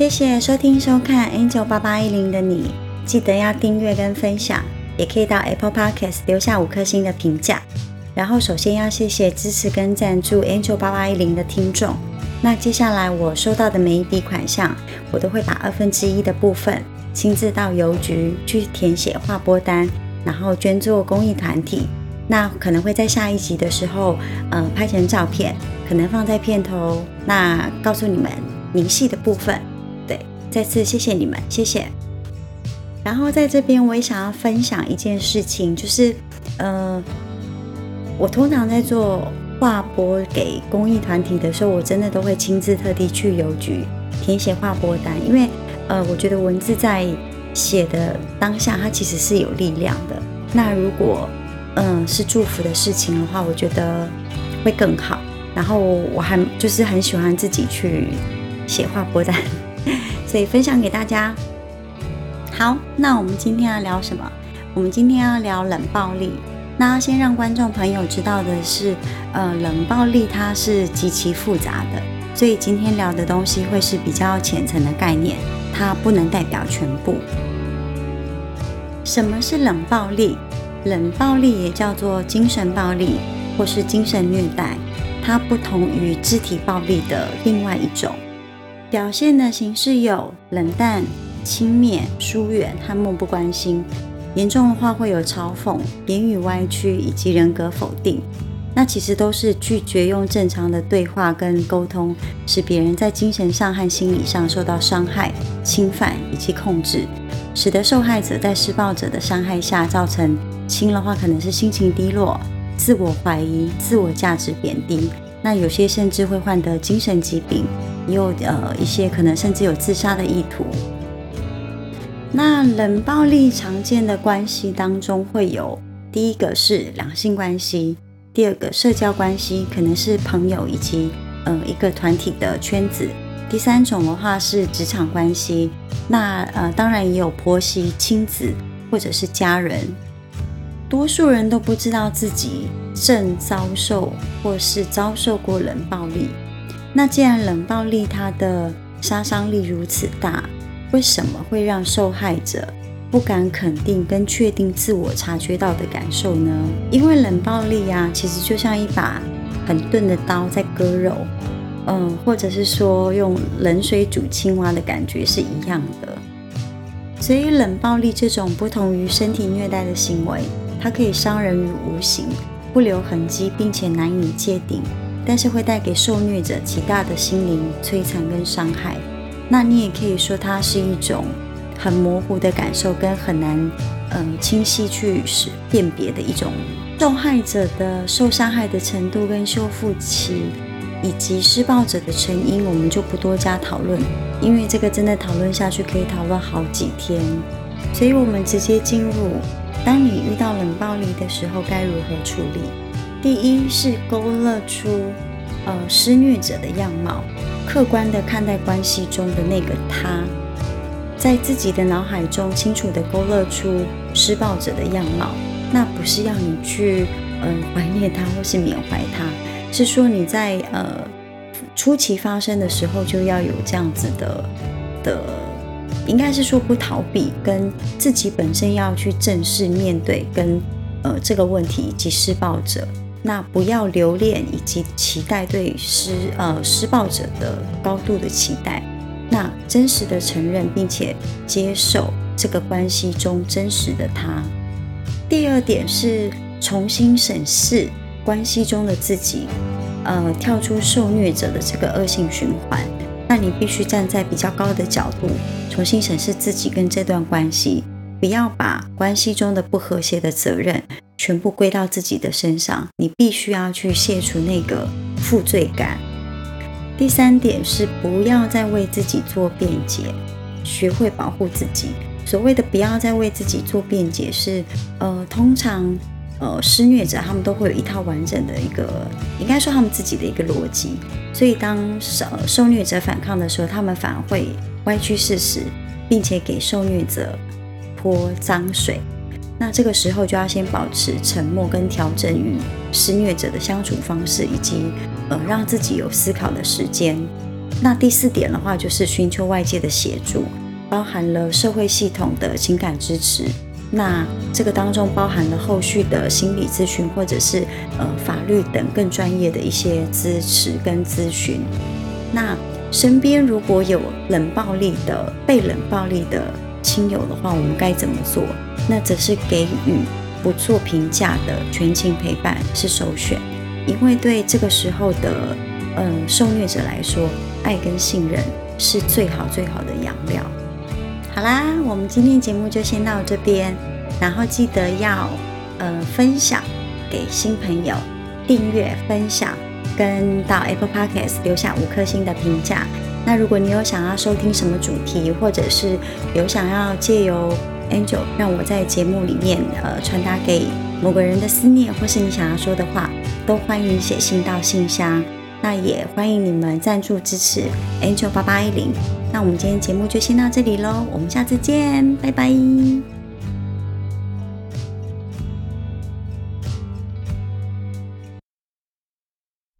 谢谢收听收看 Angel 八八一零的你，记得要订阅跟分享，也可以到 Apple Podcast 留下五颗星的评价。然后首先要谢谢支持跟赞助 Angel 八八一零的听众。那接下来我收到的每一笔款项，我都会把二分之一的部分亲自到邮局去填写划拨单，然后捐助公益团体。那可能会在下一集的时候，呃，拍成照片，可能放在片头。那告诉你们明细的部分。再次谢谢你们，谢谢。然后在这边我也想要分享一件事情，就是，呃，我通常在做划拨给公益团体的时候，我真的都会亲自特地去邮局填写划拨单，因为，呃，我觉得文字在写的当下，它其实是有力量的。那如果嗯，是祝福的事情的话，我觉得会更好。然后我还就是很喜欢自己去写画拨单，所以分享给大家。好，那我们今天要聊什么？我们今天要聊冷暴力。那先让观众朋友知道的是，呃，冷暴力它是极其复杂的，所以今天聊的东西会是比较浅层的概念，它不能代表全部。什么是冷暴力？冷暴力也叫做精神暴力，或是精神虐待，它不同于肢体暴力的另外一种。表现的形式有冷淡、轻蔑、疏远和漠不关心。严重的话会有嘲讽、言语歪曲以及人格否定。那其实都是拒绝用正常的对话跟沟通，使别人在精神上和心理上受到伤害、侵犯以及控制，使得受害者在施暴者的伤害下造成。轻的话可能是心情低落、自我怀疑、自我价值贬低，那有些甚至会患得精神疾病，也有呃一些可能甚至有自杀的意图。那冷暴力常见的关系当中会有第一个是两性关系，第二个社交关系可能是朋友以及呃一个团体的圈子，第三种的话是职场关系，那呃当然也有婆媳、亲子或者是家人。多数人都不知道自己正遭受或是遭受过冷暴力。那既然冷暴力它的杀伤力如此大，为什么会让受害者不敢肯定跟确定自我察觉到的感受呢？因为冷暴力呀，其实就像一把很钝的刀在割肉，嗯，或者是说用冷水煮青蛙的感觉是一样的。所以冷暴力这种不同于身体虐待的行为。它可以伤人于无形，不留痕迹，并且难以界定，但是会带给受虐者极大的心灵摧残跟伤害。那你也可以说它是一种很模糊的感受，跟很难嗯清晰去识辨别的一种受害者的受伤害的程度跟修复期，以及施暴者的成因，我们就不多加讨论，因为这个真的讨论下去可以讨论好几天，所以我们直接进入。当你遇到冷暴力的时候，该如何处理？第一是勾勒出呃施虐者的样貌，客观的看待关系中的那个他，在自己的脑海中清楚的勾勒出施暴者的样貌。那不是要你去嗯怀念他或是缅怀他，是说你在呃初期发生的时候就要有这样子的的。应该是说不逃避，跟自己本身要去正视面对跟呃这个问题以及施暴者，那不要留恋以及期待对施呃施暴者的高度的期待，那真实的承认并且接受这个关系中真实的他。第二点是重新审视关系中的自己，呃跳出受虐者的这个恶性循环。那你必须站在比较高的角度，重新审视自己跟这段关系，不要把关系中的不和谐的责任全部归到自己的身上。你必须要去卸除那个负罪感。第三点是不要再为自己做辩解，学会保护自己。所谓的不要再为自己做辩解，是呃，通常。呃，施虐者他们都会有一套完整的一个，应该说他们自己的一个逻辑，所以当受受虐者反抗的时候，他们反而会歪曲事实，并且给受虐者泼脏水。那这个时候就要先保持沉默，跟调整与施虐者的相处方式，以及呃让自己有思考的时间。那第四点的话，就是寻求外界的协助，包含了社会系统的情感支持。那这个当中包含了后续的心理咨询，或者是呃法律等更专业的一些支持跟咨询。那身边如果有冷暴力的、被冷暴力的亲友的话，我们该怎么做？那则是给予不做评价的全情陪伴是首选，因为对这个时候的嗯受虐者来说，爱跟信任是最好最好的养料。好啦，我们今天节目就先到这边，然后记得要呃分享给新朋友，订阅分享，跟到 Apple Podcast 留下五颗星的评价。那如果你有想要收听什么主题，或者是有想要借由 Angel 让我在节目里面呃传达给某个人的思念，或是你想要说的话，都欢迎写信到信箱。那也欢迎你们赞助支持 Angel 八八一零。那我们今天节目就先到这里喽，我们下次见，拜拜。